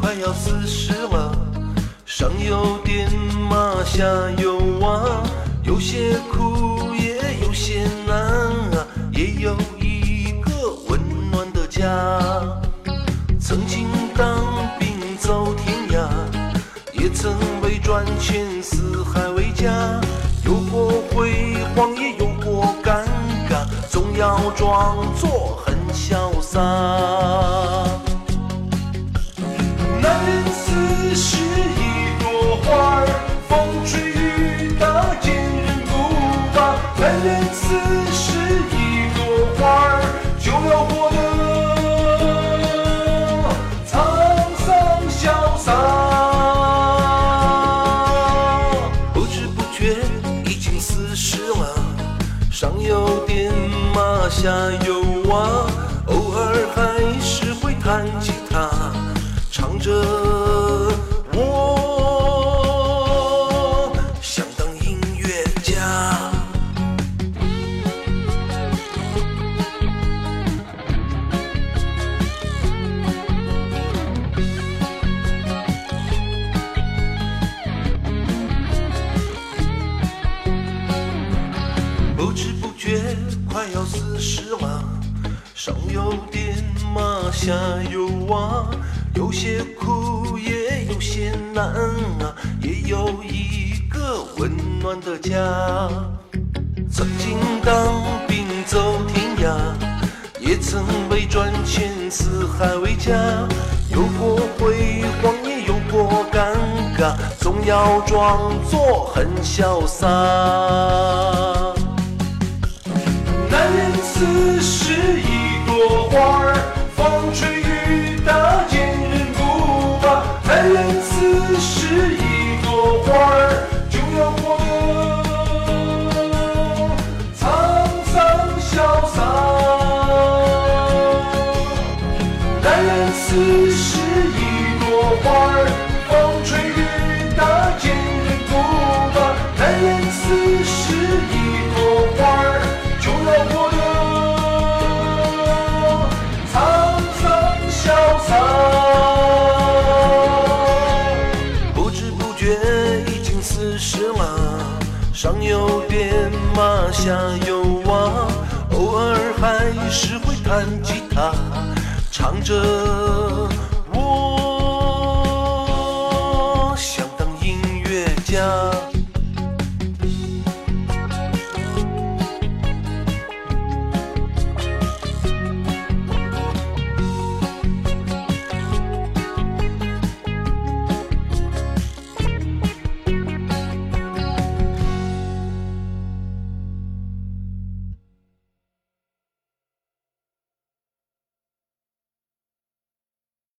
快要四十了，上有爹妈，下有娃，有些苦也有些难啊，也有一个温暖的家。曾经当兵走天涯，也曾为赚钱四海为家，有过辉煌，也有过尴尬，总要装作很潇洒。点马，下有娃，偶尔还是会弹吉他。唱着我想当音乐家。不知不四十了，上有点麻，下有娃，有些苦也有些难啊，也有一个温暖的家。曾经当兵走天涯，也曾为赚钱四海为家，有过辉煌，也有过尴尬，总要装作很潇洒。男人四十一朵花儿，风吹雨打见人不拔。男人四十一朵花儿，就要活沧桑潇洒。男人四十一朵花儿，风吹是啦，上有点马，下有娃，偶尔还是会弹吉他，唱着我想当音乐家。